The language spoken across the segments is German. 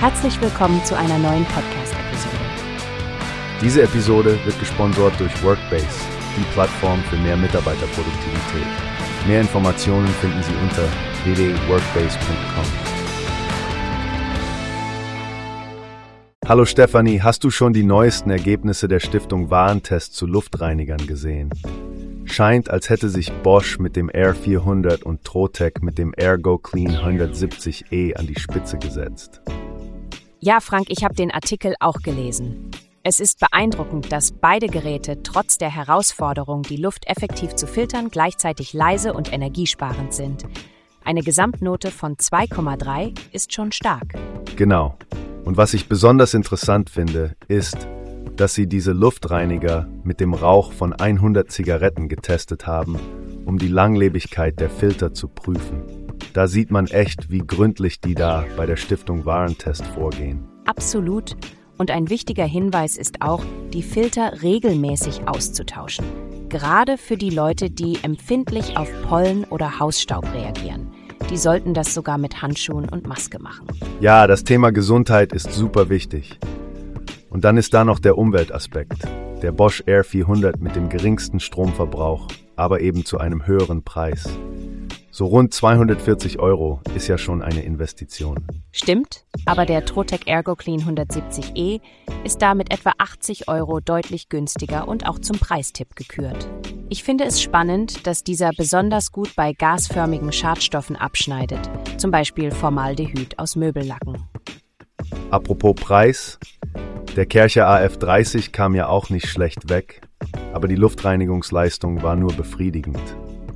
Herzlich willkommen zu einer neuen Podcast-Episode. Diese Episode wird gesponsert durch Workbase, die Plattform für mehr Mitarbeiterproduktivität. Mehr Informationen finden Sie unter www.workbase.com. Hallo Stefanie, hast du schon die neuesten Ergebnisse der Stiftung Warentest zu Luftreinigern gesehen? Scheint, als hätte sich Bosch mit dem Air 400 und Trotec mit dem Ergo Clean 170e an die Spitze gesetzt. Ja, Frank, ich habe den Artikel auch gelesen. Es ist beeindruckend, dass beide Geräte trotz der Herausforderung, die Luft effektiv zu filtern, gleichzeitig leise und energiesparend sind. Eine Gesamtnote von 2,3 ist schon stark. Genau. Und was ich besonders interessant finde, ist, dass sie diese Luftreiniger mit dem Rauch von 100 Zigaretten getestet haben, um die Langlebigkeit der Filter zu prüfen. Da sieht man echt, wie gründlich die da bei der Stiftung Warentest vorgehen. Absolut. Und ein wichtiger Hinweis ist auch, die Filter regelmäßig auszutauschen. Gerade für die Leute, die empfindlich auf Pollen oder Hausstaub reagieren. Die sollten das sogar mit Handschuhen und Maske machen. Ja, das Thema Gesundheit ist super wichtig. Und dann ist da noch der Umweltaspekt. Der Bosch Air 400 mit dem geringsten Stromverbrauch, aber eben zu einem höheren Preis. So rund 240 Euro ist ja schon eine Investition. Stimmt, aber der Trotec Ergo Clean 170e ist da mit etwa 80 Euro deutlich günstiger und auch zum Preistipp gekürt. Ich finde es spannend, dass dieser besonders gut bei gasförmigen Schadstoffen abschneidet, zum Beispiel Formaldehyd aus Möbellacken. Apropos Preis, der Kercher AF30 kam ja auch nicht schlecht weg, aber die Luftreinigungsleistung war nur befriedigend.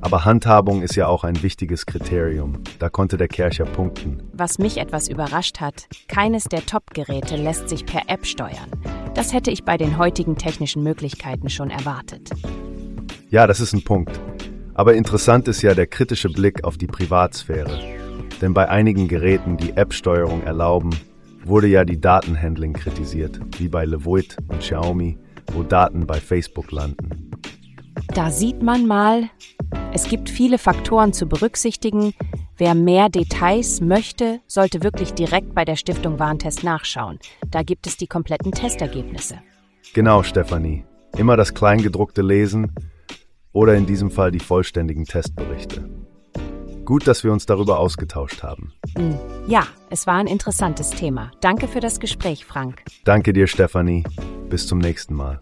Aber Handhabung ist ja auch ein wichtiges Kriterium. Da konnte der Kercher punkten. Was mich etwas überrascht hat, keines der Top-Geräte lässt sich per App steuern. Das hätte ich bei den heutigen technischen Möglichkeiten schon erwartet. Ja, das ist ein Punkt. Aber interessant ist ja der kritische Blick auf die Privatsphäre. Denn bei einigen Geräten, die App-Steuerung erlauben, wurde ja die Datenhandling kritisiert, wie bei Levoit und Xiaomi, wo Daten bei Facebook landen. Da sieht man mal, es gibt viele Faktoren zu berücksichtigen. Wer mehr Details möchte, sollte wirklich direkt bei der Stiftung Warntest nachschauen. Da gibt es die kompletten Testergebnisse. Genau, Stefanie. Immer das Kleingedruckte lesen oder in diesem Fall die vollständigen Testberichte. Gut, dass wir uns darüber ausgetauscht haben. Hm, ja, es war ein interessantes Thema. Danke für das Gespräch, Frank. Danke dir, Stefanie. Bis zum nächsten Mal.